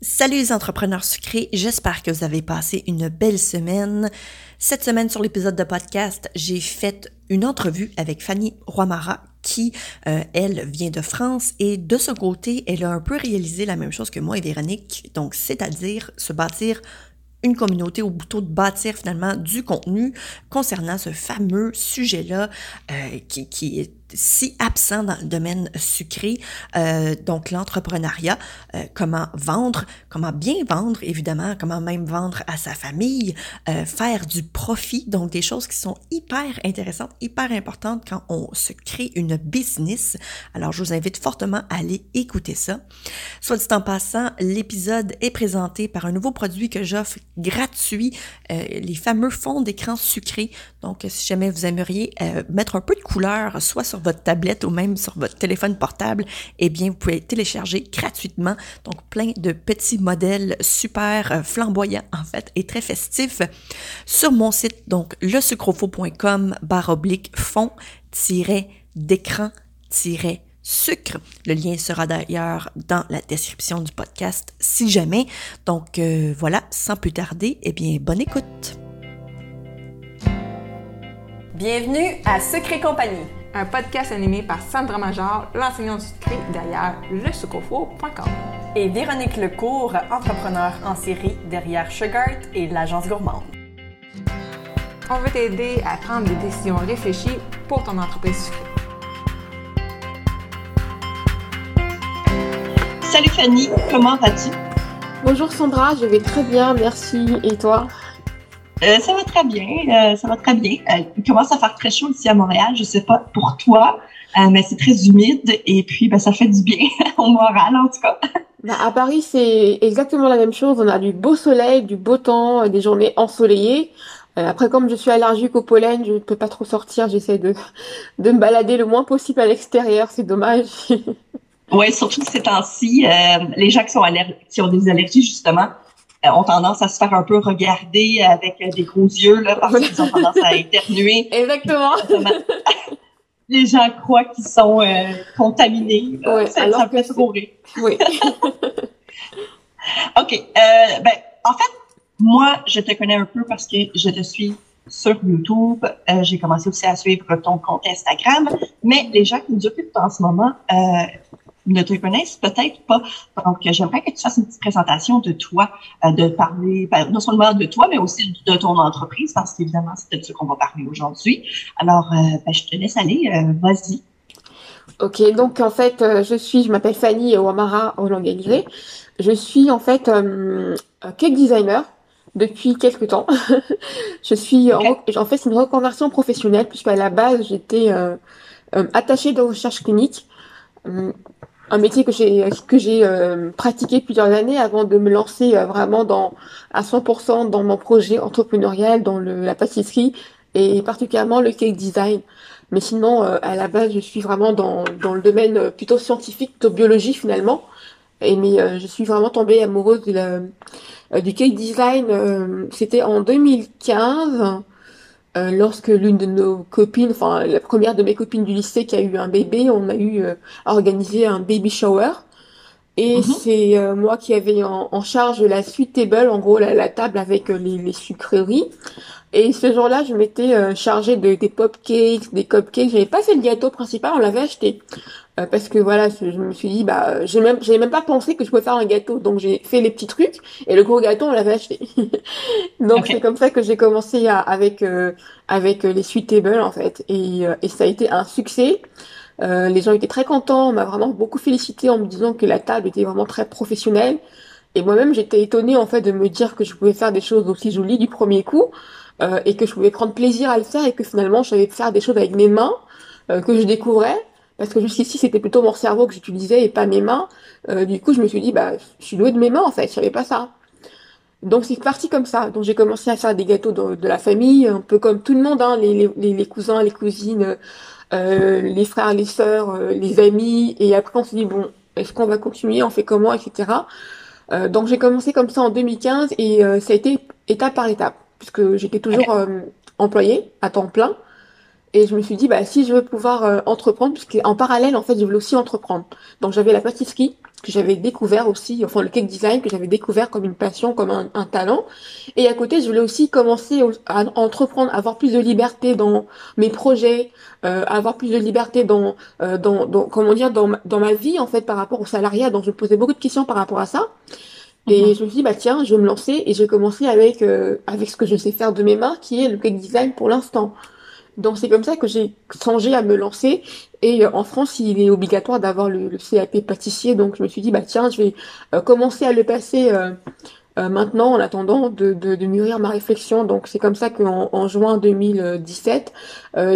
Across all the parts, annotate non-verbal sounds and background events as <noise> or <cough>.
Salut les entrepreneurs sucrés, j'espère que vous avez passé une belle semaine. Cette semaine sur l'épisode de podcast, j'ai fait une entrevue avec Fanny Roimara qui, euh, elle, vient de France et de ce côté, elle a un peu réalisé la même chose que moi et Véronique, donc c'est-à-dire se bâtir une communauté au plutôt de bâtir finalement du contenu concernant ce fameux sujet-là euh, qui est si absent dans le domaine sucré, euh, donc l'entrepreneuriat, euh, comment vendre, comment bien vendre, évidemment, comment même vendre à sa famille, euh, faire du profit, donc des choses qui sont hyper intéressantes, hyper importantes quand on se crée une business. Alors, je vous invite fortement à aller écouter ça. Soit dit en passant, l'épisode est présenté par un nouveau produit que j'offre gratuit, les fameux fonds d'écran sucrés. Donc, si jamais vous aimeriez mettre un peu de couleur, soit sur votre tablette ou même sur votre téléphone portable, eh bien, vous pouvez télécharger gratuitement. Donc, plein de petits modèles super euh, flamboyants, en fait, et très festifs sur mon site, donc lesucrofo.com barre oblique fond d'écran sucre. Le lien sera d'ailleurs dans la description du podcast si jamais. Donc euh, voilà, sans plus tarder, eh bien, bonne écoute. Bienvenue à Secret Compagnie un podcast animé par Sandra Major, l'enseignante sucrée derrière lesucrofo.com. Et Véronique Lecourt, entrepreneur en série derrière Sugart et l'agence gourmande. On veut t'aider à prendre des décisions réfléchies pour ton entreprise sucrée. Salut Fanny, comment vas-tu? Bonjour Sandra, je vais très bien, merci. Et toi? Euh, ça va très bien, euh, ça va très bien. Euh, il commence à faire très chaud ici à Montréal. Je sais pas pour toi, mais c'est très humide et puis ben, ça fait du bien <laughs> au moral en tout cas. Bah, à Paris, c'est exactement la même chose. On a du beau soleil, du beau temps, des journées ensoleillées. après, comme je suis allergique au pollen, je ne peux pas trop sortir. J'essaie de, <laughs> de me balader le moins possible à l'extérieur. C'est dommage. <laughs> ouais, surtout ces temps-ci, les gens qui sont qui ont des allergies justement, euh, ont tendance à se faire un peu regarder avec euh, des gros yeux là, parce qu'ils ont tendance à éternuer. <laughs> Exactement. Les gens croient qu'ils sont euh, contaminés. Oui, ça, ça peut trop rire. Oui. <laughs> OK. Euh, ben, en fait, moi, je te connais un peu parce que je te suis sur YouTube. Euh, j'ai commencé aussi à suivre ton compte Instagram. Mais les gens qui nous occupent en ce moment, euh, ne te connaissent peut-être pas. Donc, j'aimerais que tu fasses une petite présentation de toi, euh, de parler, ben, non seulement de toi, mais aussi de ton entreprise, parce qu'évidemment, c'est de ce qu'on va parler aujourd'hui. Alors, euh, ben, je te laisse aller. Euh, vas-y. Ok, donc en fait, je suis, je m'appelle Fanny Ouamara Olangalizé. Je suis en fait cake designer depuis quelques temps. <laughs> je suis en, en, fait c'est une reconversion professionnelle puisqu'à la base j'étais attachée de recherche clinique un métier que j'ai que j'ai euh, pratiqué plusieurs années avant de me lancer euh, vraiment dans à 100% dans mon projet entrepreneurial dans le, la pâtisserie et particulièrement le cake design. Mais sinon, euh, à la base, je suis vraiment dans, dans le domaine plutôt scientifique, plutôt biologie finalement. Et mais je suis vraiment tombée amoureuse de la, du cake design. C'était en 2015 euh, lorsque l'une de nos copines, enfin la première de mes copines du lycée qui a eu un bébé, on a eu euh, organisé un baby shower. Et mhm. c'est euh, moi qui avais en, charge la suite table, en gros la, table avec les, les, sucreries. Et ce jour-là, je m'étais chargée de, des pop cakes, des cupcakes. J'avais pas fait le gâteau principal, on l'avait acheté. Euh, parce que voilà, je me suis dit bah j'ai même j'ai même pas pensé que je pouvais faire un gâteau, donc j'ai fait les petits trucs et le gros gâteau on l'avait acheté. <laughs> donc c'est comme ça que j'ai commencé à, avec euh, avec euh, les sweet tables en fait et, et ça a été un succès. les gens étaient très contents, on m'a vraiment beaucoup félicité en me disant que la table était vraiment très professionnelle. Et moi-même, j'étais étonnée en fait de me dire que je pouvais faire des choses aussi jolies du premier coup euh, et que je pouvais prendre plaisir à le faire et que finalement, je savais faire des choses avec mes mains euh, que je découvrais parce que jusqu'ici c'était plutôt mon cerveau que j'utilisais et pas mes mains. Euh, du coup, je me suis dit bah je suis douée de mes mains en fait, je pas ça. Donc c'est parti comme ça. Donc j'ai commencé à faire des gâteaux de, la famille, un peu comme tout le monde, hein, les, cousins, les cousines, euh, les frères, les sœurs, euh, les amis. Et après on s'est dit bon, est-ce qu'on va continuer, on fait comment, etc. Donc j'ai commencé comme ça en 2015 et ça a été étape par étape puisque j'étais toujours employée à temps plein. Et je me suis dit, bah, si je veux pouvoir euh, entreprendre, puisqu'en parallèle, en fait, je voulais aussi entreprendre. Donc, j'avais la pâtisserie que j'avais découvert aussi, enfin, le cake design que j'avais découvert comme une passion, comme un, un, talent. Et à côté, je voulais aussi commencer à entreprendre, avoir plus de liberté dans mes projets, euh, avoir plus de liberté dans, euh, dans, dans, comment dire, dans, dans ma vie, en fait, par rapport au salariat. Donc, je me posais beaucoup de questions par rapport à ça. Et mhm. je me suis dit, bah tiens, je vais me lancer et j'ai commencé avec, euh, avec ce que je sais faire de mes mains, qui est le cake design pour l'instant. Donc c'est comme ça que j'ai songé à me lancer. Et euh, en France, il est obligatoire d'avoir le, CAP pâtissier. Donc je me suis dit, bah tiens, je vais euh, commencer à le passer maintenant en attendant de, de, de, mûrir ma réflexion. Donc c'est comme ça qu'en en juin 2017,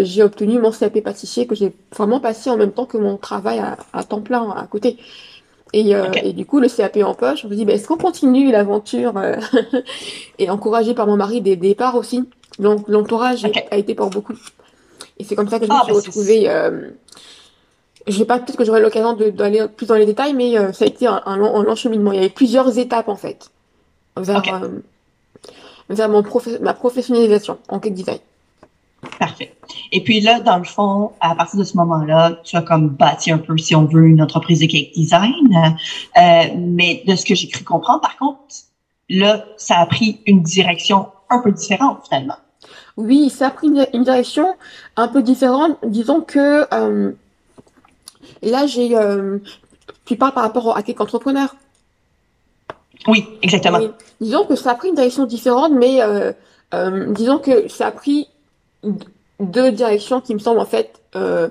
j'ai obtenu mon CAP pâtissier que j'ai vraiment passé en même temps que mon travail à, à temps plein à côté. Et, euh, et, du coup, le CAP en poche, on me dit, bah, est-ce qu'on continue l'aventure euh, <laughs> Et encouragé par mon mari des départs aussi? Donc l'entourage a été pour beaucoup. Et c'est comme ça que je me ah, suis bah, retrouvée. Euh, je sais pas, peut-être que j'aurai l'occasion d'aller plus dans les détails, mais euh, ça a été un, un, long, un, long, cheminement. Il y avait plusieurs étapes en fait vers, euh, vers mon ma professionnalisation en cake design. Parfait. Et puis là, dans le fond, à partir de ce moment-là, tu as comme bâti un peu, si on veut, une entreprise de cake design. Euh, mais de ce que j'ai cru comprendre, par contre, là, ça a pris une direction un peu différente finalement. Oui, ça a pris une, direction un peu différente. Disons que euh, là, j'ai. Euh, tu parles par rapport à Cake Entrepreneur. Oui, exactement. Disons que ça a pris une direction différente, mais disons que ça a pris deux directions qui me semblent en fait, euh,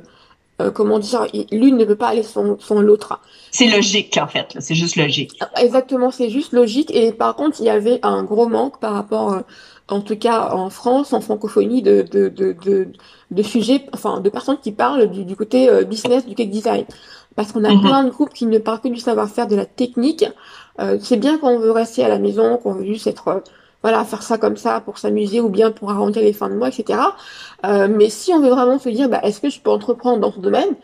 euh, comment dire, l'une ne peut pas aller sans, sans l'autre. C'est logique en fait, c'est juste logique. Exactement, c'est juste logique. Et par contre, il y avait un gros manque par rapport, euh, en tout cas en France, en francophonie, de, de, de, de, de sujets, enfin de personnes qui parlent du, du côté euh, business du cake design. Parce qu'on a mhm. plein de groupes qui ne parlent que du savoir-faire, de la technique. Euh, c'est bien quand on veut rester à la maison, qu'on veut juste être voilà, faire ça comme ça pour s'amuser ou bien pour arrondir les fins de mois, etc. Euh, mais si on veut vraiment se dire, bah, est-ce que je peux entreprendre dans ce domaine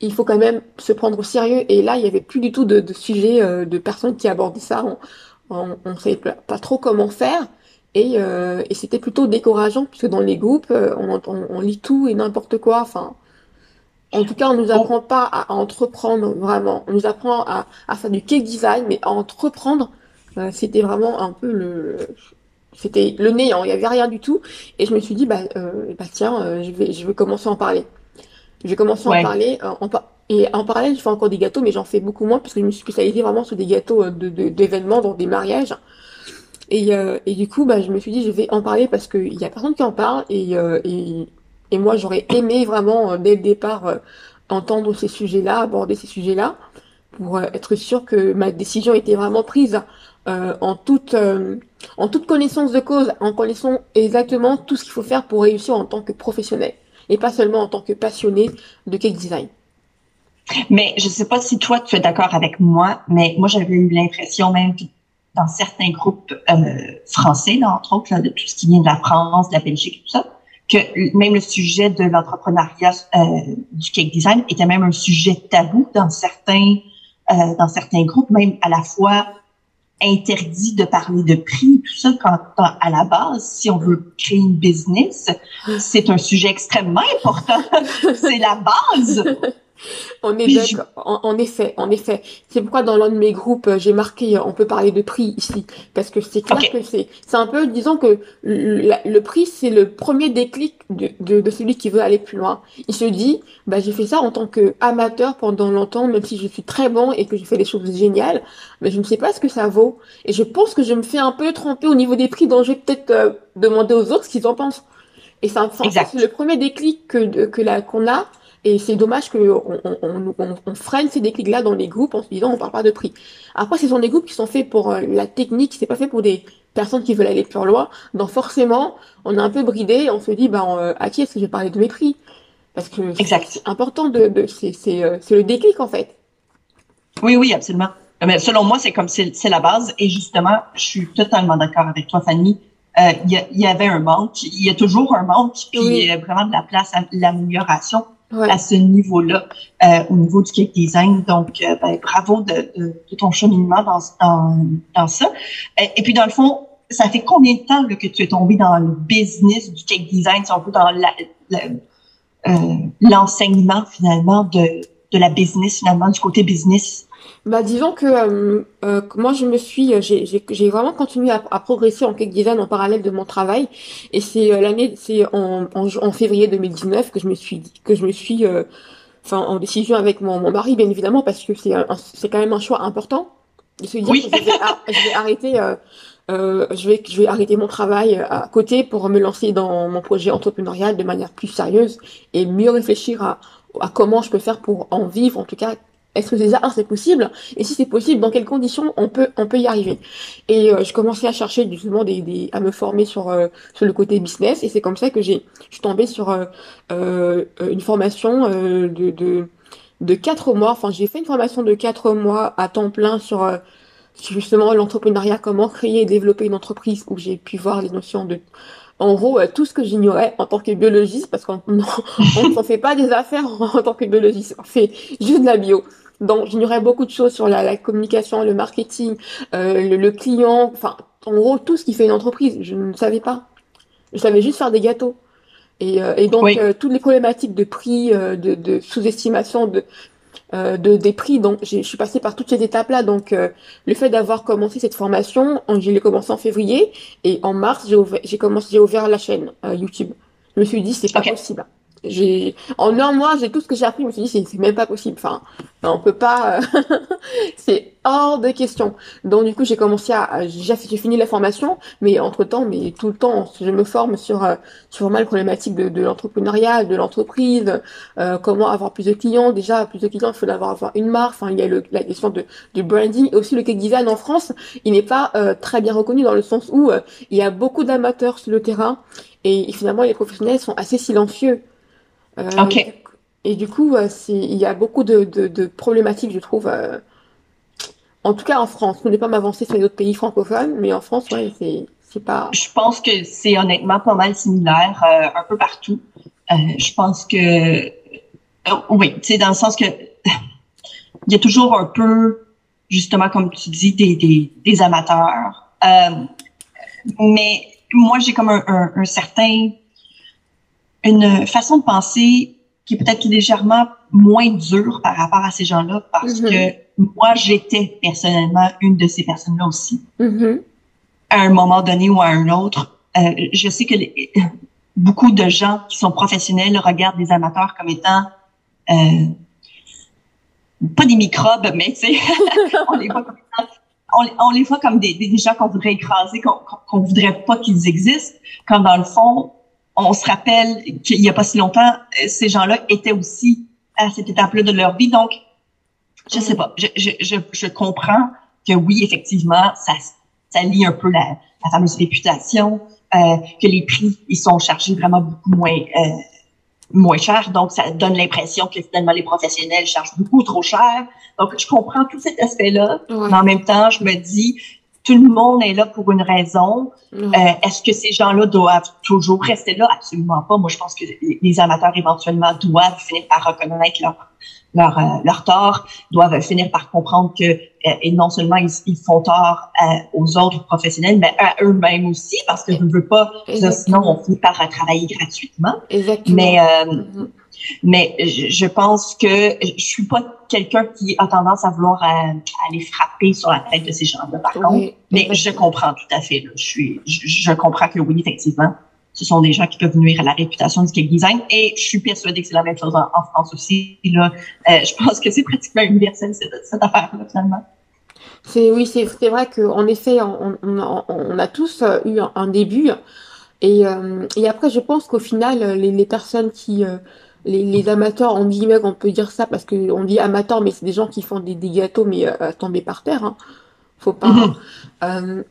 il faut quand même se prendre au sérieux. Et là, il y avait plus du tout de, de sujets euh, de personnes qui abordaient ça. On, on, savait pas trop comment faire. Et, euh, et c'était plutôt décourageant puisque dans les groupes, euh, on, on, on lit tout et n'importe quoi. Enfin, en tout cas, on nous apprend pas à, entreprendre vraiment. On nous apprend à, à faire du cake design, mais à entreprendre, euh, c'était vraiment un peu le, c'était le néant, il y avait rien du tout. Et je me suis dit, bah, euh, bah tiens, euh, je vais, je vais commencer à en parler. Je vais commencer à en parler. Euh, en, et en parallèle, je fais encore des gâteaux, mais j'en fais beaucoup moins parce que je me suis spécialisée vraiment sur des gâteaux euh, de, d'événements, dans des mariages. Et, et du coup, bah, je me suis dit, je vais en parler parce qu'il y a personne qui en parle. Et, et, et moi, j'aurais aimé vraiment, dès le départ, entendre ces sujets-là, aborder ces sujets-là, pour être sûr que ma décision était vraiment prise euh, en toute euh, en toute connaissance de cause, en connaissant exactement tout ce qu'il faut faire pour réussir en tant que professionnel et pas seulement en tant que passionné de cake design. Mais je sais pas si toi tu es d'accord avec moi, mais moi j'avais eu l'impression même dans certains groupes euh, français, entre autres, là, de tout ce qui vient de la France, de la Belgique, tout ça, que même le sujet de l'entrepreneuriat euh, du cake design était même un sujet tabou dans certains euh, dans certains groupes, même à la fois interdit de parler de prix, tout ça, quand à la base, si on veut créer une business, c'est un sujet extrêmement important. <laughs> c'est la base. On est d'accord. En, effet, en effet. C'est pourquoi dans l'un de mes groupes, j'ai marqué, on peut parler de prix ici, parce que c'est clair que c'est, c'est un peu, disons que le, prix, c'est le premier déclic de, de, de, celui qui veut aller plus loin. Il se dit, bah j'ai fait ça en tant que amateur pendant longtemps, même si je suis très bon et que j'ai fait des choses géniales, mais je ne sais pas ce que ça vaut. Et je pense que je me fais un peu tromper au niveau des prix, donc je vais peut-être euh, demander aux autres ce qu'ils en pensent. Et c'est le premier déclic que, que qu'on a et c'est dommage que on, on, on, freine ces déclics-là dans les groupes en se disant on parle pas de prix. Après, ce sont des groupes qui sont faits pour euh, la technique, c'est pas fait pour des personnes qui veulent aller plus loin. Donc forcément, on est un peu bridé, on se dit bah euh, à qui est-ce que je vais parler de mes prix? Parce que c'est important de, de c'est euh, c'est le déclic en fait. Oui, oui, absolument. Mais selon moi, c'est comme c'est la base. Et justement, je suis totalement d'accord avec toi, Fanny. Il y, y, avait un manque, il y a toujours un manque, puis il y a vraiment de la place à l'amélioration à ce niveau-là, euh, au niveau du cake design. Donc, euh, ben, bravo de, de, ton cheminement dans, dans, dans ça. Euh, et, puis, dans le fond, ça fait combien de temps que tu es tombé dans le business du cake design, si on veut, dans la, l'enseignement finalement de, de la business, finalement, du côté business? Bah, disons que euh, euh, moi, je me suis, euh, j'ai, j'ai, j'ai vraiment continué à, à, progresser en cake design en parallèle de mon travail. Et c'est euh, l'année, c'est en, en, en, février 2019 que je me suis que je me suis, enfin, en décision avec mon, mon mari, bien évidemment, parce que c'est, c'est quand même un choix important de se dire oui. que je vais, je vais arrêter. Euh, je vais je vais arrêter mon travail à côté pour me lancer dans mon projet entrepreneurial de manière plus sérieuse et mieux réfléchir à, à comment je peux faire pour en vivre en tout cas est-ce que déjà un c'est possible. Et si c'est possible dans quelles conditions on peut on peut y arriver? Et euh, je commençais à chercher justement des, des à me former sur euh, sur le côté business. Et c'est comme ça que j'ai je suis tombée sur euh, euh une formation de, de de quatre mois. Enfin j'ai fait une formation de quatre mois à temps plein sur justement l'entrepreneuriat comment créer et développer une entreprise où j'ai pu voir les notions de en gros tout ce que j'ignorais en tant que biologiste parce qu'on <laughs> on ne s'en fait pas des affaires <laughs> en, tant que biologiste. On fait juste de la bio donc j'ignorais beaucoup de choses sur la, la communication, le marketing, euh, le, le, client, enfin en gros tout ce qui fait une entreprise. Je ne savais pas. Je savais juste faire des gâteaux. Et, euh, et donc oui. euh, toutes les problématiques de prix, euh, de, de sous-estimation de, euh, de des prix. Donc je suis passée par toutes ces étapes-là. Donc le fait d'avoir commencé cette formation, je l'ai commencé en février et en mars j'ai commencé j'ai ouvert la chaîne YouTube. Je me suis dit c'est pas okay. possible j'ai en un mois j'ai tout ce que j'ai appris je me suis dit c'est même pas possible. Enfin on peut pas <laughs> c'est hors de question. Donc du coup j'ai commencé à j'ai fini la formation mais entre temps mais tout le temps je me forme sur euh, sur mal problématique de, l'entrepreneuriat de l'entreprise euh, comment avoir plus de clients. Déjà plus de clients il faut avoir avoir une marque. Enfin il y a le, la question de du branding. Et aussi le cake design en France il n'est pas euh, très bien reconnu dans le sens où euh, il y a beaucoup d'amateurs sur le terrain et, finalement les professionnels sont assez silencieux. euh, ok. Et du coup, euh, il y a beaucoup de, de, de problématiques, je trouve. Euh, en tout cas, en France. Je ne pas m'avancer sur les autres pays francophones, mais en France, ouais, c'est c'est pas. Je pense que c'est honnêtement pas mal similaire euh, un peu partout. je pense que oui, tu sais, dans le sens que <laughs> il y a toujours un peu, justement, comme tu dis, des, des, des amateurs. mais moi, j'ai comme un, un, un certain une façon de penser qui est peut-être légèrement moins dure par rapport à ces gens-là parce mm -hmm. que moi, j'étais personnellement une de ces personnes-là aussi. Mm -hmm. À un moment donné ou à un autre. Euh, je sais que les, beaucoup de gens qui sont professionnels regardent les amateurs comme étant euh, pas des microbes, mais tu sais, <laughs> on les voit comme on, on, les voit comme des, des gens qu'on voudrait écraser, qu'on qu voudrait pas qu'ils existent, quand dans le fond, on se rappelle qu'il y a pas si longtemps, ces gens-là étaient aussi à cette étape-là de leur vie. Donc, je sais pas, je, je, je, je comprends que oui, effectivement, ça, ça lie un peu la, la fameuse réputation, euh, que les prix, ils sont chargés vraiment beaucoup moins, euh, moins cher. Donc, ça donne l'impression que finalement, les professionnels chargent beaucoup trop cher. Donc, je comprends tout cet aspect-là. Mais en même temps, je me dis, tout le monde est là pour une raison. Mmh. Euh, Est-ce que ces gens-là doivent toujours rester là? Absolument pas. Moi, je pense que les amateurs éventuellement doivent finir par reconnaître leur leur, euh, leur tort, doivent finir par comprendre que euh, et non seulement ils, ils font tort euh, aux autres professionnels, mais à eux-mêmes aussi, parce que je ne veux pas, sinon on finit par travailler gratuitement. Exactement. Mais mmh. Mais je, je, pense que je suis pas quelqu'un qui a tendance à vouloir à, à aller frapper sur la tête de ces gens-là, par oui, contre. Mais je comprends tout à fait. Là. Je, suis, je, je, comprends que oui, effectivement, ce sont des gens qui peuvent nuire à la réputation du cake design. Et je suis persuadée que c'est la même chose en, en France aussi. Là, euh, je pense que c'est pratiquement universel cette, cette affaire-là, finalement. C'est oui, c'est vrai qu'en effet, on, on, on, a tous eu un, un début. Et, euh, et après, je pense qu'au final, les, les personnes qui euh, les, les, amateurs, en guillemets, on peut dire ça parce que on dit amateurs, mais c'est des gens qui font des, des gâteaux, mais euh, tombés par terre. Hein. Faut pas. Mm -hmm. euh,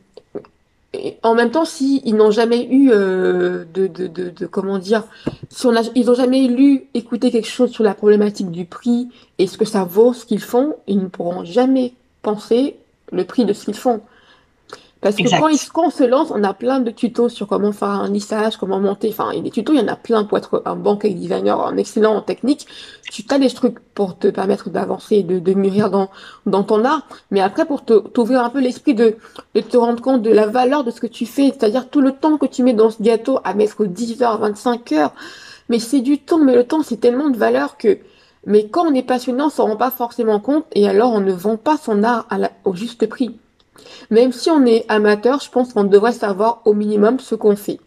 en même temps, si ils n'ont jamais eu euh, de, de, de, de, comment dire, si on a, ils n'ont jamais lu, écouté quelque chose sur la problématique du prix et ce que ça vaut, ce qu'ils font, ils ne pourront jamais penser le prix de ce qu'ils font. Parce que quand, on se lance, on a plein de tutos sur comment faire un lissage, comment monter. Enfin, il y a des tutos, il y en a plein pour être un bon cake designer, un excellent en technique. Tu as des trucs pour te permettre d'avancer, de, de mûrir dans, dans ton art. Mais après, pour t'ouvrir un peu l'esprit de, de te rendre compte de la valeur de ce que tu fais, c'est-à-dire tout le temps que tu mets dans ce gâteau à mettre 10 heures, 25 heures, Mais c'est du temps, mais le temps, c'est tellement de valeur que, mais quand on est passionné, on s'en rend pas forcément compte, et alors on ne vend pas son art à au juste prix. Même si on est amateur, je pense qu'on devrait savoir au minimum ce qu'on fait.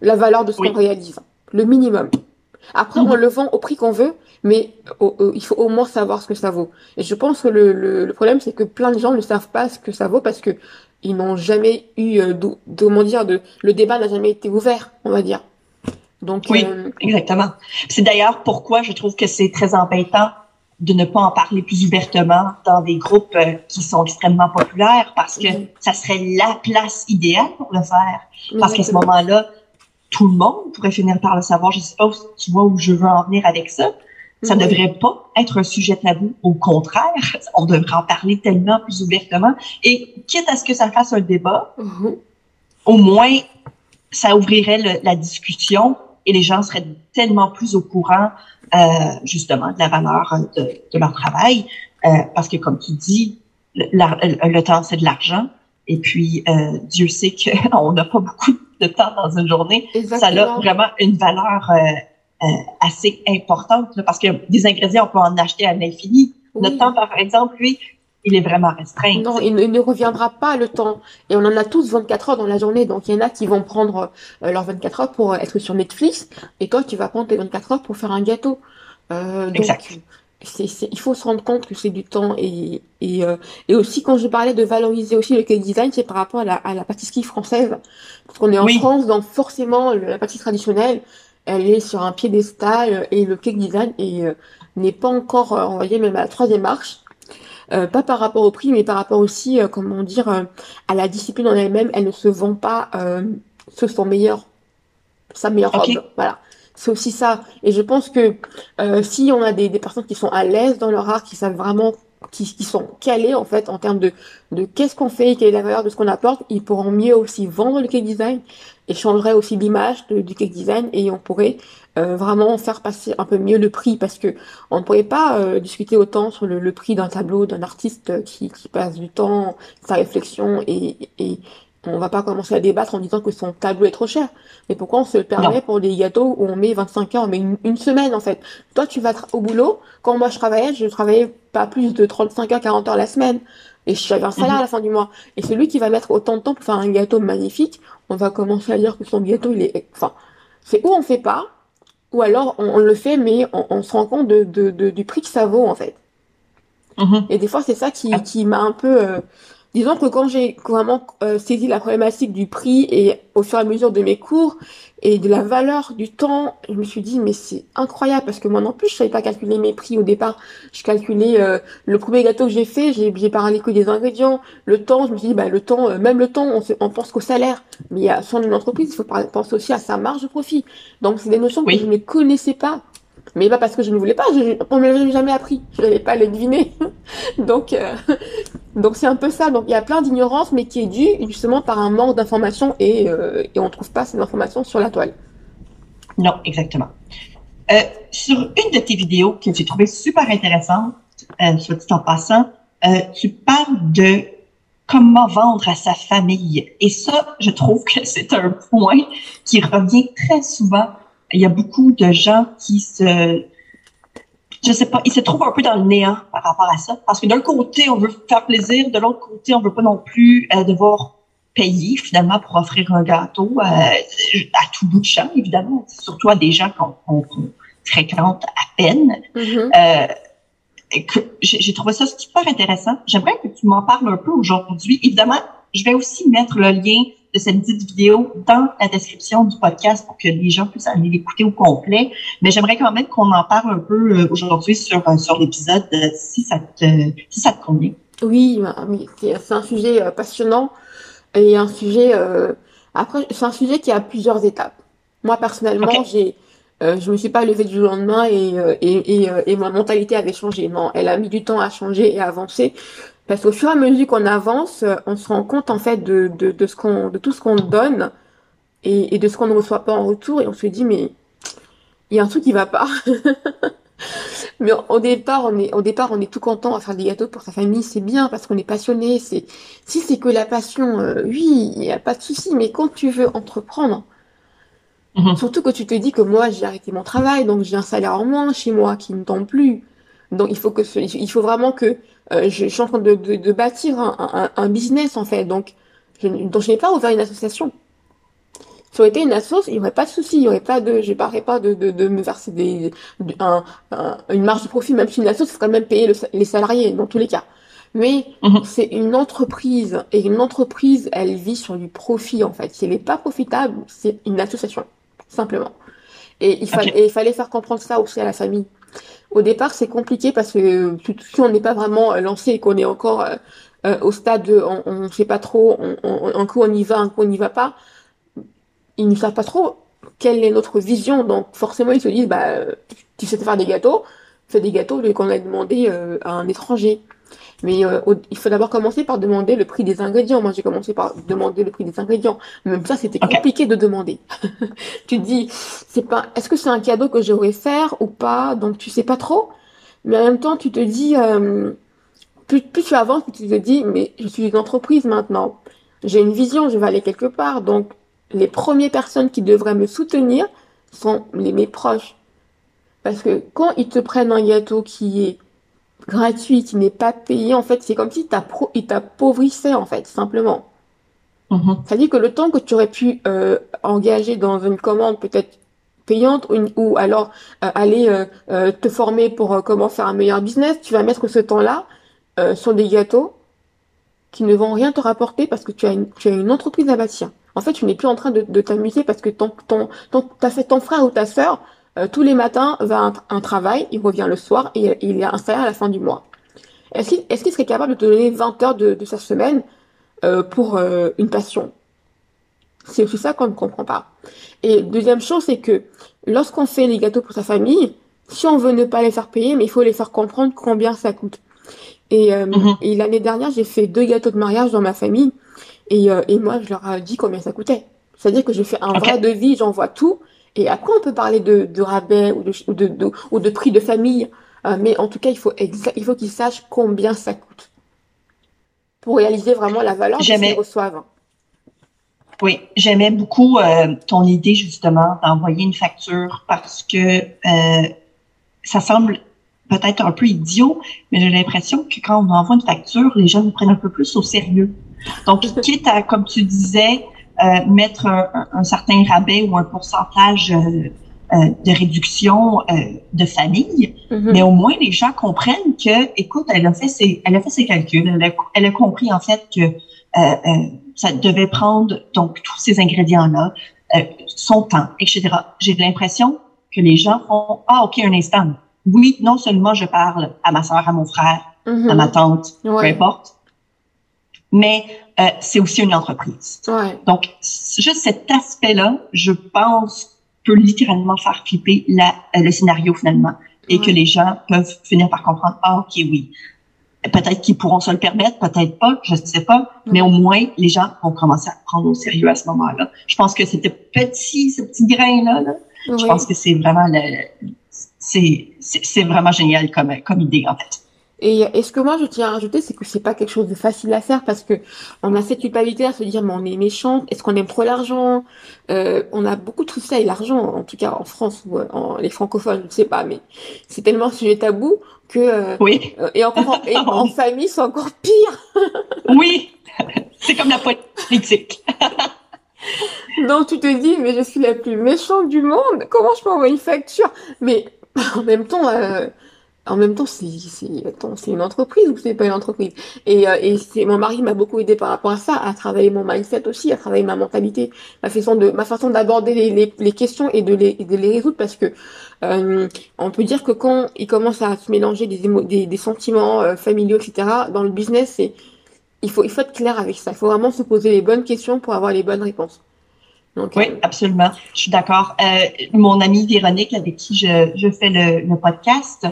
La valeur de ce qu'on réalise. Le minimum. Après, mhm. on le vend au prix qu'on veut, mais il faut au moins savoir ce que ça vaut. Et je pense que le, le, problème, c'est que plein de gens ne savent pas ce que ça vaut parce que ils n'ont jamais eu, euh, de, comment dire, de, le débat n'a jamais été ouvert, on va dire. Donc, oui, euh, exactement. C'est d'ailleurs pourquoi je trouve que c'est très embêtant de ne pas en parler plus ouvertement dans des groupes euh, qui sont extrêmement populaires parce que ça serait la place idéale pour le faire. Parce qu'à ce moment-là, tout le monde pourrait finir par le savoir. Je sais pas tu vois où je veux en venir avec ça. Ça ne devrait pas être un sujet tabou. Au contraire, <laughs> on devrait en parler tellement plus ouvertement. Et quitte à ce que ça fasse un débat, mhm. au moins, ça ouvrirait la discussion et les gens seraient tellement plus au courant, justement, de la valeur de, de leur travail. Euh, parce que, comme tu dis, le, temps, c'est de l'argent. Et puis, euh, Dieu sait qu'on <laughs> n'a pas beaucoup de temps dans une journée. Ça a vraiment une valeur euh, euh, assez importante parce que des ingrédients, on peut en acheter à l'infini. Notre temps, par exemple, lui, il est vraiment restreint. Non, il, ne reviendra pas le temps. Et on en a tous 24 heures dans la journée. Donc, il y en a qui vont prendre euh, leurs 24 heures pour être sur Netflix. Et toi, tu vas prendre tes 24 heures pour faire un gâteau. Euh, donc, exact. il faut se rendre compte que c'est du temps. Et, et, euh, et aussi, quand je parlais de valoriser aussi le cake design, c'est par rapport à la, à la pâtisserie française. Parce qu'on est en France, donc forcément, la pâtisserie traditionnelle, elle est sur un piédestal et le cake design euh, n'est pas encore, euh, on va dire, même à la troisième marche. Euh, pas par rapport au prix, mais par rapport aussi, comment dire, à la discipline en elle-même. Elle ne se vend pas sur son meilleur, sa meilleure robe. Voilà. C'est aussi ça. Et je pense que si on a des, des personnes qui sont à l'aise dans leur art, qui savent vraiment qui, qui, sont calés en fait en termes de, de qu'est-ce qu'on fait, quelle est la valeur de ce qu'on apporte, ils pourront mieux aussi vendre le cake design et changeraient aussi l'image du cake design et on pourrait euh, vraiment faire passer un peu mieux le prix parce que on ne pourrait pas euh, discuter autant sur le, le prix d'un tableau d'un artiste qui, qui passe du temps, sa réflexion et, et on va pas commencer à débattre en disant que son tableau est trop cher. Mais pourquoi on se le permet pour des gâteaux où on met 25 heures, on met une, semaine en fait? Toi, tu vas au boulot. Quand moi je travaillais, je travaillais pas plus de 35 heures, 40 heures la semaine. Et j'avais un salaire à la fin du mois. Et celui qui va mettre autant de temps pour faire un gâteau magnifique, on va commencer à dire que son gâteau, il est, enfin, c'est où on fait pas, ou alors on, le fait, mais on, se rend compte de, de, du prix que ça vaut, en fait. Mm-hmm. Et des fois, c'est ça qui, ah. qui m'a un peu, euh, Disons que quand j'ai vraiment euh, saisi la problématique du prix et au fur et à mesure de mes cours et de la valeur du temps, je me suis dit mais c'est incroyable parce que moi non plus je savais pas calculer mes prix au départ. Je calculais euh, le premier gâteau que j'ai fait, j'ai j'ai parlé que des ingrédients, le temps. Je me suis dit bah le temps, euh, même le temps, on, on pense qu'au salaire, mais il y a sur une entreprise, il faut penser aussi à sa marge de profit. Donc c'est des notions que je ne connaissais pas mais pas parce que je ne voulais pas, je, on me l'avait jamais appris, je n'avais pas le deviner. <laughs> donc, euh, <laughs> donc c'est un peu ça. Donc il y a plein d'ignorance, mais qui est due justement par un manque d'informations et, euh, et on ne trouve pas ces informations sur la toile. Non, exactement. Euh, sur une de tes vidéos que j'ai trouvé super intéressante, euh, soit dit en passant, euh, tu parles de comment vendre à sa famille. Et ça, je trouve que c'est un point qui revient très souvent il y a beaucoup de gens qui se, je sais pas, ils se trouvent un peu dans le néant par rapport à ça. Parce que d'un côté, on veut faire plaisir, de l'autre côté, on veut pas non plus euh, devoir payer finalement pour offrir un gâteau euh, à tout bout de champ, évidemment, surtout à des gens qu'on fréquente à peine. Mm-hmm. euh, j'ai trouvé ça super intéressant. J'aimerais que tu m'en parles un peu aujourd'hui. Évidemment, je vais aussi mettre le lien de cette petite vidéo dans la description du podcast pour que les gens puissent aller l'écouter au complet. Mais j'aimerais quand même qu'on en parle un peu euh, aujourd'hui sur, euh, sur l'épisode euh, si ça te, si ça te convient. Oui, c'est un sujet passionnant et un sujet, après, c'est un sujet qui a plusieurs étapes. Moi, personnellement, j'ai, je me suis pas levée du lendemain et, et, et, et, ma mentalité avait changé. Non, elle a mis du temps à changer et à avancer. Parce qu'au fur et à mesure qu'on avance, euh, on se rend compte en fait de, de, de ce qu'on, de tout ce qu'on donne et, et, de ce qu'on ne reçoit pas en retour, et on se dit mais il y a un truc qui va pas. <laughs> mais au départ, on est, au départ, on est tout content à faire des gâteaux pour sa famille, c'est bien parce qu'on est passionné. C'est, si c'est que la passion, euh, oui, il n'y a pas de souci. Mais quand tu veux entreprendre, Mhm. Surtout que tu te dis que moi, j'ai arrêté mon travail, donc j'ai un salaire en moins chez moi qui ne tombe plus. Donc il faut que il faut vraiment que euh, je, suis en train de, de, bâtir un, un, business en fait. Donc je, donc je n'ai pas ouvert une association. Si ça aurait été une association, il n'y aurait pas de souci, il n'y aurait pas de, je parlerais pas de, de, de me verser des, un, une marge de profit, même si une association, c'est quand même payer les salariés dans tous les cas. Mais mhm. c'est une entreprise et une entreprise, elle vit sur du profit en fait. Si elle n'est pas profitable, c'est une association simplement. Et il, fallait, il fallait faire comprendre ça aussi à la famille. Au départ, c'est compliqué parce que si on n'est pas vraiment euh, lancé et qu'on est encore euh, euh, au stade de, on ne sait pas trop, on, un coup on y va, un coup on n'y va pas, ils ne savent pas trop quelle est notre vision. Donc forcément, ils se disent, bah, tu sais faire des gâteaux, fais des gâteaux qu'on a demandé à un étranger. Mais euh, il faut d'abord commencer par demander le prix des ingrédients. Moi, j'ai commencé par demander le prix des ingrédients. Même ça, c'était compliqué de demander. <laughs> tu te dis, c'est pas, est-ce que c'est un cadeau que j'aurais faire ou pas? Donc, tu sais pas trop. Mais en même temps, tu te dis, euh, plus, plus tu avances, plus tu te dis, mais je suis une entreprise maintenant. J'ai une vision, je vais aller quelque part. Donc, les premières personnes qui devraient me soutenir sont les, mes proches. Parce que quand ils te prennent un gâteau qui est gratuit, qui n'est pas payé, en fait, c'est comme si il t'appauvrissait, en fait, simplement. Ça dit que le temps que tu aurais pu euh, engager dans une commande peut-être payante ou, ou alors euh, aller euh, euh, te former pour comment faire un meilleur business, tu vas mettre ce temps-là sur des gâteaux qui ne vont rien te rapporter parce que tu as une, tu as une entreprise à bâtir. En fait, tu n'es plus en train de, de t'amuser parce que ton, ton, ton, t'as fait ton frère ou ta sœur euh, tous les matins va un, un, travail, il revient le soir et il a un salaire à la fin du mois. Est-ce qu'il est serait capable de te donner 20 heures de, de sa semaine euh, pour euh, une passion? C'est aussi ça qu'on ne comprend pas. Et deuxième chose, c'est que lorsqu'on fait les gâteaux pour sa famille, si on veut ne pas les faire payer, mais il faut les faire comprendre combien ça coûte. Et, mm-hmm. et l'année dernière, j'ai fait deux gâteaux de mariage dans ma famille et, et moi, je leur ai dit combien ça coûtait. C'est-à-dire que je fais un vrai devis, j'envoie tout, et après, on peut parler de, de rabais ou de, de, de, ou de prix de famille, euh, mais en tout cas, il faut, il faut qu'ils sachent combien ça coûte pour réaliser vraiment la valeur qu'ils reçoivent. Oui, j'aimais beaucoup euh, ton idée justement d'envoyer une facture parce que euh, ça semble peut-être un peu idiot, mais j'ai l'impression que quand on envoie une facture, les gens nous prennent un peu plus au sérieux. Donc, <laughs> quitte à, comme tu disais, mettre un, certain rabais ou un pourcentage euh, euh, de réduction de famille, mm-hmm. mais au moins les gens comprennent que, écoute, elle a fait ses, elle a fait ses calculs, elle a, elle a compris en fait que ça devait prendre donc tous ces ingrédients-là, son temps, etc. J'ai l'impression que les gens font ah ok un instant, oui non seulement je parle à ma soeur, à mon frère, à mm-hmm. ma tante, peu importe, mais euh, c'est aussi une entreprise. Ouais. Donc, juste cet aspect-là, je pense, peut littéralement faire flipper la, euh, le scénario finalement et que les gens peuvent finir par comprendre, ah, ok, oui. Peut-être qu'ils pourront se le permettre, peut-être pas, je ne sais pas, mais au moins, les gens vont commencer à prendre au sérieux à ce moment-là. Je pense que c'était petit, ce petit grain-là, là, je pense que c'est vraiment le, c'est, c'est vraiment génial comme, comme idée, en fait. Et, et, ce que moi je tiens à rajouter, c'est que c'est pas quelque chose de facile à faire parce que on a cette culpabilité à se dire mais on est méchant, est-ce qu'on aime trop l'argent? Euh, On a beaucoup de ça et l'argent, en tout cas en France ou en, les francophones, je ne sais pas, mais c'est tellement sujet tabou que euh, oui. Euh, et, encore, et <laughs> en famille c'est encore pire. <laughs> oui, c'est comme la politique. <laughs> Donc tu te dis mais je suis la plus méchante du monde, comment je peux envoyer une facture? Mais en même temps. Euh, en même temps, c'est une entreprise ou c'est pas une entreprise? Et, euh, et c'est mon mari m'a beaucoup aidé par rapport à ça, à travailler mon mindset aussi, à travailler ma mentalité, ma façon de ma façon d'aborder les, les, les, questions et de les de les résoudre parce que euh, on peut dire que quand il commence à se mélanger des des, des, sentiments euh, familiaux etc dans le business, c'est il faut il faut être clair avec ça. Il faut vraiment se poser les bonnes questions pour avoir les bonnes réponses. Donc, oui, euh, absolument. Je suis d'accord. mon amie Véronique, avec qui je, je fais le, le podcast,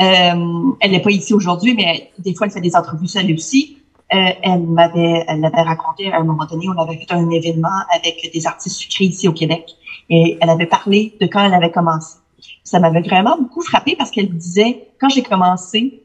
euh, elle n'est pas ici aujourd'hui, mais des fois, elle fait des entrevues seule aussi. Euh, elle m'avait, elle l'avait raconté à un moment donné, on avait fait un événement avec des artistes sucrés ici au Québec, et elle avait parlé de quand elle avait commencé. Ça m'avait vraiment beaucoup frappé parce qu'elle disait, quand j'ai commencé,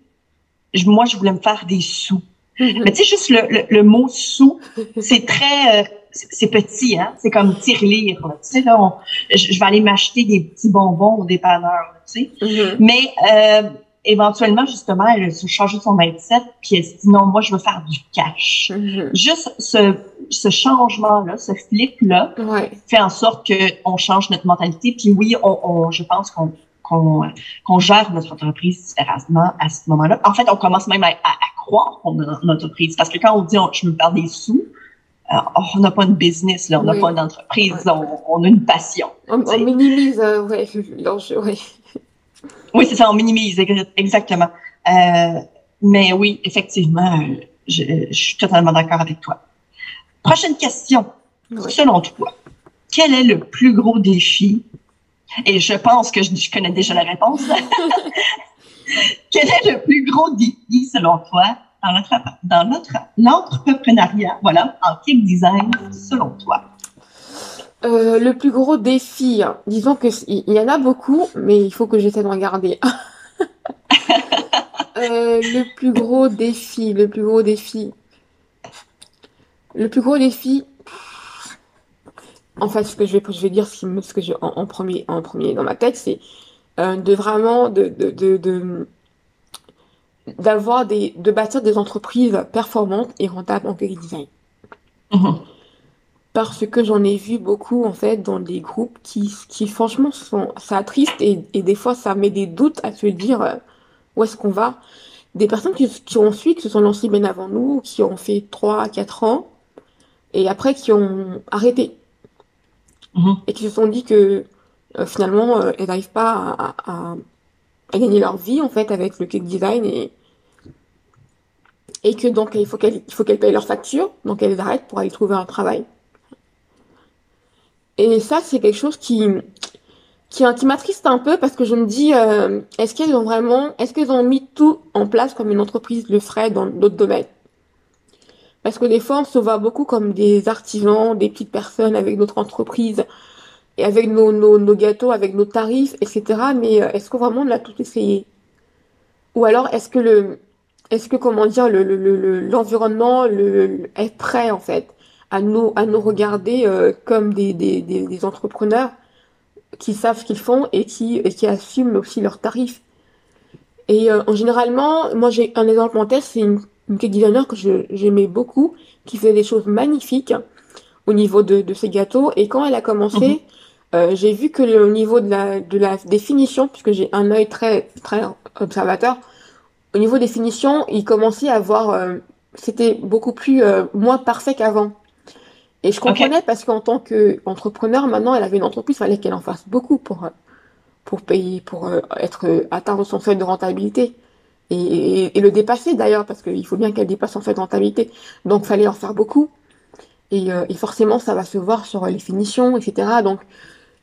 moi, je voulais me faire des sous. Mhm. Mais tu sais, juste le, le, mot sous, c'est très, euh, c'est petit, hein. C'est comme tirelire, Tu sais, là, je, vais aller m'acheter des petits bonbons au dépanneur, tu sais. Mhm. Mais euh, éventuellement, justement, elle a changé son mindset, puis elle se dit non, moi, je veux faire du cash. Mhm. Juste ce, ce changement-là, ce flip-là, fait en sorte qu'on change notre mentalité. Puis oui, on, on je pense qu'on qu'on gère notre entreprise différemment à ce moment-là. En fait, on commence même à, à, croire qu'on a une entreprise. Parce que quand on dit je me perds des sous, euh, on n'a pas une business, là, on n'a pas d'entreprise, on, on, a une passion. On, minimise euh, ouais, <laughs> l'enjeu, oui. Oui, c'est ça, on minimise, exactement. Euh, mais oui, effectivement, je, je suis totalement d'accord avec toi. Prochaine question. Selon toi, quel est le plus gros défi? Et je pense que je, connais déjà la réponse. <laughs> Quel est le plus gros défi, selon toi, dans l'entrepreneuriat, voilà, en kick design, selon toi? Euh, le plus gros défi, hein. disons que il y en a beaucoup, mais il faut que j'essaie de regarder. <laughs> euh, le plus gros défi, le plus gros défi. Le plus gros défi, en fait, ce que je vais, je vais dire, ce, que j'ai en, premier, en premier dans ma tête, c'est euh, de vraiment de, de, de, d'avoir des, de bâtir des entreprises performantes et rentables en graphic design. Mm-hmm. Parce que j'en ai vu beaucoup, en fait, dans des groupes qui, qui franchement, sont, ça attriste et, et des fois, ça met des doutes à se dire euh, où est-ce qu'on va. Des personnes qui, qui ont ensuite qui se sont lancées bien avant nous, qui ont fait 3 4 ans, et après qui ont arrêté. Mhm. et qui se sont dit que euh, finalement euh, elles n'arrivent pas à, à, à, gagner leur vie en fait avec le cake design et et que donc il faut qu'elles faut qu'elles payent leurs factures donc elles arrêtent pour aller trouver un travail. Et ça c'est quelque chose qui qui, qui m'attriste un peu parce que je me dis euh, est-ce qu'elles ont vraiment est-ce qu'elles ont mis tout en place comme une entreprise le ferait dans d'autres domaines? Parce que des fois, on se voit beaucoup comme des artisans, des petites personnes avec notre entreprise avec nos, nos, gâteaux, avec nos tarifs, etc. Mais euh, est-ce que vraiment on tout essayé? Ou alors est-ce que le, est-ce que comment dire, le, le, l'environnement le, est prêt en fait à nous à nous regarder euh, comme des, des, des, entrepreneurs qui savent ce qu'ils font et qui et qui assument aussi leurs tarifs? Et euh, en généralement, moi j'ai un exemple en tête, c'est une une cake designer que j'aimais beaucoup, qui faisait des choses magnifiques au niveau de, de ses gâteaux. Et quand elle a commencé, mhm. Euh, j'ai vu que le, au niveau de la, de la définition, puisque j'ai un œil très, très observateur, au niveau des finitions, il commençait à voir, euh, c'était beaucoup plus, euh, moins parfait qu'avant. Et je comprenais parce qu'en tant qu'entrepreneur, maintenant, elle avait une entreprise, il fallait qu'elle en fasse beaucoup pour, pour payer, pour être, atteindre son seuil de rentabilité et, et, le dépasser d'ailleurs, parce qu'il faut bien qu'elle dépasse en fait rentabilité. Donc, fallait en faire beaucoup. Et, euh, et, forcément, ça va se voir sur les finitions, etc. Donc,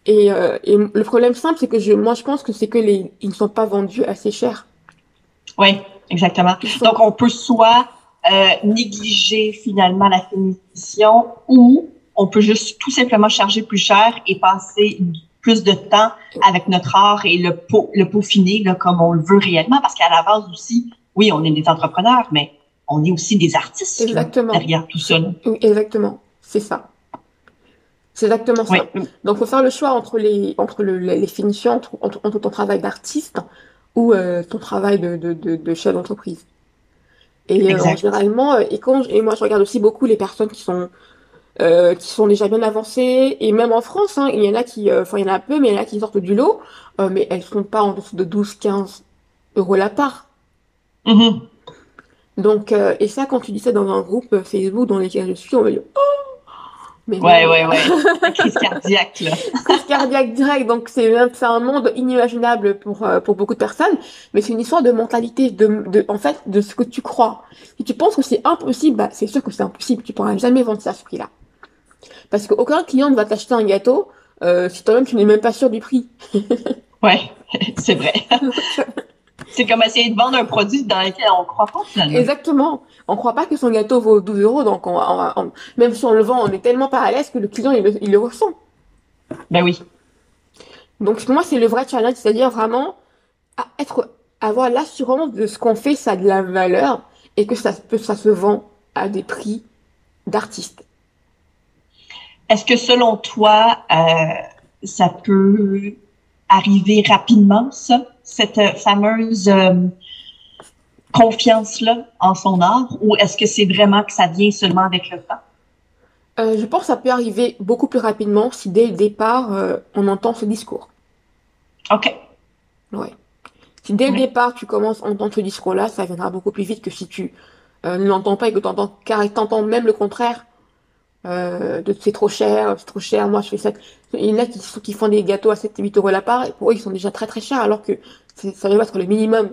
et, euh, et le problème simple, c'est que je, moi, je pense que c'est que les, ils ne sont pas vendus assez cher. Oui, exactement. Donc, on peut soit euh, négliger finalement la finition ou on peut juste tout simplement charger plus cher et passer plus de temps avec notre art et le, pot, le peaufiner là, comme on le veut réellement. Parce qu'à la base aussi, oui, on est des entrepreneurs, mais on est aussi des artistes exactement. derrière tout ça. exactement, c'est ça. C'est exactement ça. Donc, faut faire le choix entre les entre le, les finitions, entre, entre, ton travail d'artiste ou euh, ton travail de, de, de, de chef d'entreprise. Et euh, généralement, euh, et quand et moi je regarde aussi beaucoup les personnes qui sont euh, qui sont déjà bien avancées et même en France hein, il y en a qui enfin il y en a un peu mais il y en a qui sortent du lot mais elles sont pas en dessous de 12 15 euros la part mm-hmm. donc et ça quand tu dis ça dans un groupe Facebook dans lequel je suis on va dire oh mais ouais, ouais, ouais, <laughs> Crise cardiaque, là. Crise cardiaque direct. Donc, c'est, un monde inimaginable pour, pour beaucoup de personnes. Mais c'est une histoire de mentalité, de, de, en fait, de ce que tu crois. Si tu penses que c'est impossible, bah, c'est sûr que c'est impossible. Tu pourras jamais vendre ça à ce prix-là. Parce qu'aucun client ne va t'acheter un gâteau euh, si toi-même tu n'es même pas sûr du prix. ouais, <laughs> c'est vrai. <laughs> c'est comme essayer de vendre un produit dans lequel on croit pas finalement. Exactement. On croit pas que son gâteau vaut 12 euros, donc on, on, même si on le vend, on est tellement pas à l'aise que le client il le, il le ressent. Ben oui. Donc pour moi c'est le vrai challenge, c'est-à-dire vraiment être avoir l'assurance de ce qu'on fait, ça a de la valeur et que ça, ça se vend à des prix d'artistes. Est-ce que selon toi, euh, ça peut arriver rapidement, ça, cette fameuse euh, confiance-là en son art, ou est-ce que c'est vraiment que ça vient seulement avec le temps? Euh, je pense que ça peut arriver beaucoup plus rapidement si dès le départ, euh, on entend ce discours. OK. Ouais. Si dès le départ, tu commences à entendre ce discours-là, ça viendra beaucoup plus vite que si tu euh, ne l'entends pas et que tu entends, entends même le contraire. Euh, de c'est trop cher, c'est trop cher, moi je fais ça. Il y en a qui, qui font des gâteaux à 7-8 euros la part, et pour eux ils sont déjà très très chers, alors que ça devrait être le minimum.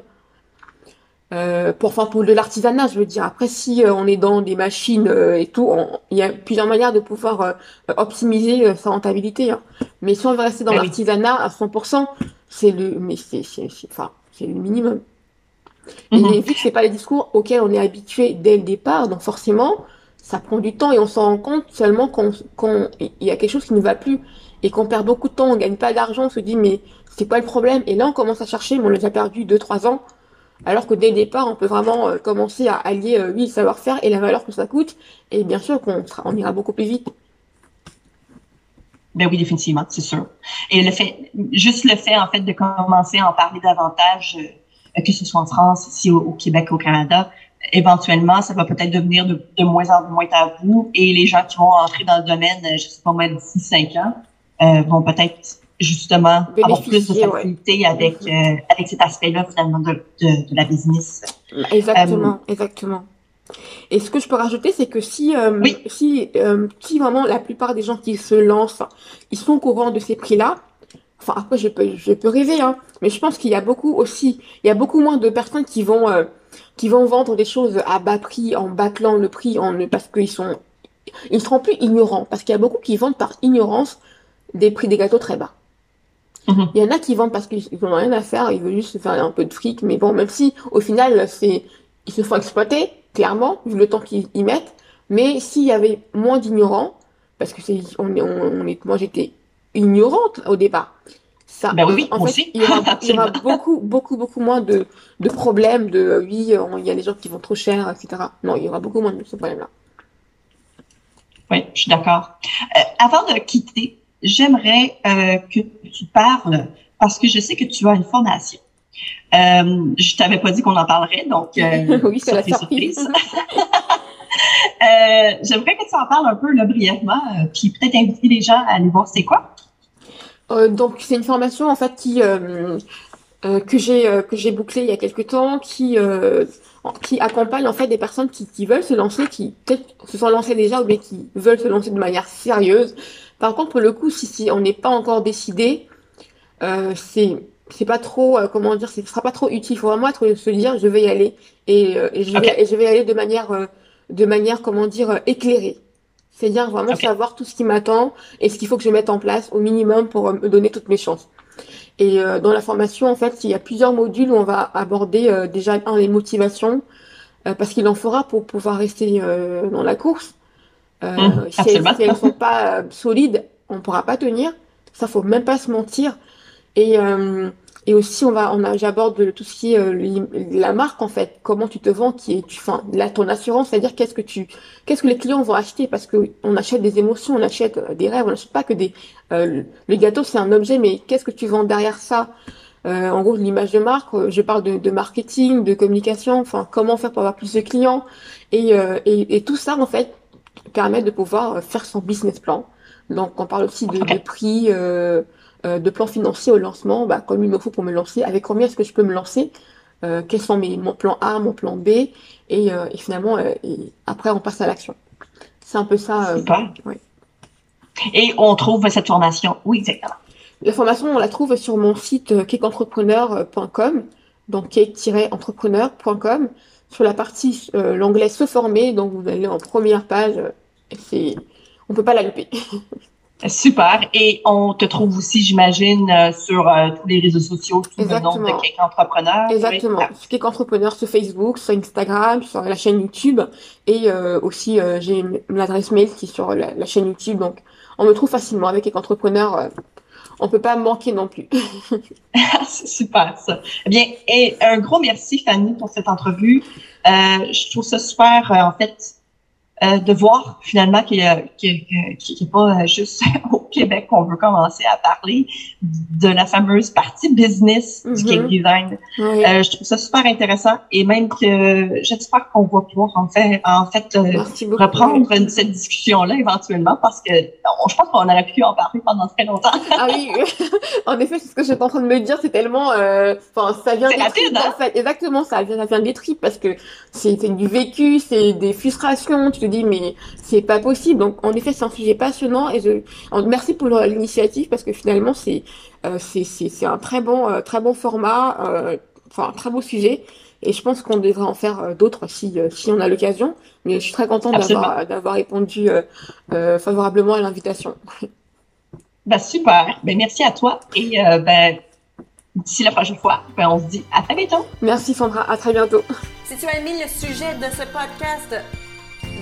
Euh, pour, enfin, pour de l'artisanat, je veux dire. Après, si euh, on est dans des machines euh, et tout, il y a plusieurs manières de pouvoir euh, optimiser sa rentabilité. Hein. Mais si on veut rester dans ben l'artisanat à 100%, c'est le, mais c'est, c'est, enfin, c'est le minimum. Et mhm. vu que c'est pas les discours auxquels on est habitué dès le départ, donc forcément, ça prend du temps et on s'en rend compte seulement quand, il y a quelque chose qui ne va plus et qu'on perd beaucoup de temps, on gagne pas d'argent, on se dit mais c'est pas le problème. Et là, on commence à chercher, mais on l'a déjà perdu 2-3 ans alors que dès le départ, on peut vraiment euh, commencer à allier, euh, oui, le savoir-faire et la valeur que ça coûte. Et bien sûr qu'on on ira beaucoup plus vite. Ben oui, définitivement, c'est sûr. Et le fait, juste le fait, en fait, de commencer à en parler davantage, euh, que ce soit en France, ici au, Québec, au Canada, éventuellement, ça va peut-être devenir de, moins en moins tabou et les gens qui vont entrer dans le domaine, je sais pas moi, d'ici cinq ans, vont peut-être justement avoir plus de facilité avec euh, avec cet aspect-là finalement de, de, de, la business. Exactement, euh, exactement. Et ce que je peux rajouter, c'est que si euh, si si vraiment la plupart des gens qui se lancent, ils sont au courant de ces prix-là. Enfin après je peux je peux rêver hein, mais je pense qu'il y a beaucoup aussi, il y a beaucoup moins de personnes qui vont qui vont vendre des choses à bas prix en bâclant le prix en parce qu'ils sont ils seront plus ignorants parce qu'il y a beaucoup qui vendent par ignorance des prix des gâteaux très bas. Mhm. Il y en a qui vendent parce qu'ils n'ont rien à faire, ils veulent juste se faire un peu de fric, mais bon, même si au final, c'est, ils se font exploiter, clairement, vu le temps qu'ils y mettent. Mais s'il y avait moins d'ignorants, parce que c'est, on, on, est, moi j'étais ignorante au départ. Ça, ben oui, en fait, il y, aura, <laughs> beaucoup, beaucoup, beaucoup moins de, de problèmes de, oui, il y a des gens qui vont trop cher, etc. Non, il y aura beaucoup moins de ce problème-là. Oui, je suis d'accord. Euh, avant de quitter, j'aimerais euh, que tu parles, parce que je sais que tu as une formation. Euh, je t'avais pas dit qu'on en parlerait, donc euh, <laughs> oui, c'est la surprise. <laughs> euh, j'aimerais que tu en parles un peu là, brièvement, euh, puis peut-être inviter les gens à aller voir c'est quoi. Euh, donc c'est une formation en fait qui que j'ai que j'ai bouclée il y a quelques temps, qui qui accompagne en fait des personnes qui, qui veulent se lancer, qui peut-être se sont lancées déjà ou bien qui veulent se lancer de manière sérieuse, par contre, pour le coup, si, si on n'est pas encore décidé, euh, c'est c'est pas trop euh, comment dire, ce sera pas trop utile. Il faut vraiment être se dire je vais y aller et, euh, et je vais et je vais y aller de manière euh, de manière comment dire euh, éclairée. C'est-à-dire vraiment savoir tout ce qui m'attend et ce qu'il faut que je mette en place au minimum pour me donner toutes mes chances. Et dans la formation, en fait, il y a plusieurs modules où on va aborder déjà un les motivations parce qu'il en fera pour pouvoir rester dans la course. Euh, mmh, si, elles, ne sont pas euh, solides, on pourra pas tenir. Ça, faut même pas se mentir. Et euh, et aussi, on va, on a, j'aborde tout ce qui est euh, la marque en fait. Comment tu te vends, qui est, tu, enfin, là, ton assurance, c'est-à-dire qu'est-ce que tu, qu'est-ce que les clients vont acheter? Parce que on achète des émotions, on achète des rêves, on n'achète pas que des. le gâteau, c'est un objet, mais qu'est-ce que tu vends derrière ça? En gros, l'image de marque. Je parle de, de, marketing, de communication. Enfin, comment faire pour avoir plus de clients et, et, et tout ça en fait permettre de pouvoir euh, faire son business plan. Donc, on parle aussi de, de prix, euh, euh, de plan financier au lancement, bah, comme il me faut pour me lancer, avec combien est-ce que je peux me lancer, euh, quels sont mes, mon plan A, mon plan B, et, euh, et finalement, et après, on passe à l'action. C'est un peu ça. Ouais. Et on trouve cette formation Oui, exactement? La formation, on la trouve sur mon site cakeentrepreneur.com, donc cake-entrepreneur.com sur la partie l'onglet se former, donc vous allez en première page, c'est on peut pas la louper. <laughs> Super. Et on te trouve aussi, j'imagine, euh, sur tous les réseaux sociaux sous Exactement. le nom de Cake Entrepreneur. Exactement. Oui. Cake Entrepreneur sur Facebook, sur Instagram, sur la chaîne YouTube. Et aussi, j'ai l'adresse mail qui est sur la, la, chaîne YouTube. Donc, on me trouve facilement avec Cake Entrepreneur on peut pas manquer non plus. <laughs> <laughs> c'est super ça. Eh bien, et un gros merci Fanny pour cette entrevue. je trouve ça super, en fait, euh, de voir finalement qu'il n'y a, pas euh, juste <laughs> au Québec qu'on veut commencer à parler de la fameuse partie business du cake mm-hmm. design. Euh, je trouve ça super intéressant et même que j'espère qu'on va pouvoir en fait, en fait reprendre cette discussion-là éventuellement parce que je pense qu'on aurait pu en parler pendant très longtemps. ah oui, <laughs> en effet, c'est ce que j'étais en train de me dire, c'est tellement, enfin, ça vient des tripes, hein? Exactement, ça vient, ça vient des tripes parce que c'est du vécu, c'est des frustrations, tu dis mais c'est pas possible. Donc en effet, c'est un sujet passionnant et je merci pour l'initiative parce que finalement c'est euh, c'est c'est un très bon euh, très bon format, euh, enfin un très beau sujet. Et je pense qu'on devrait en faire d'autres si, si on a l'occasion. Mais je suis très contente d'avoir d'avoir répondu favorablement à l'invitation. <laughs> Bah super. Ben, merci à toi. Et ben, d'ici la prochaine fois, ben, on se dit à très bientôt. Merci Sandra. À très bientôt. Si tu as aimé le sujet de ce podcast,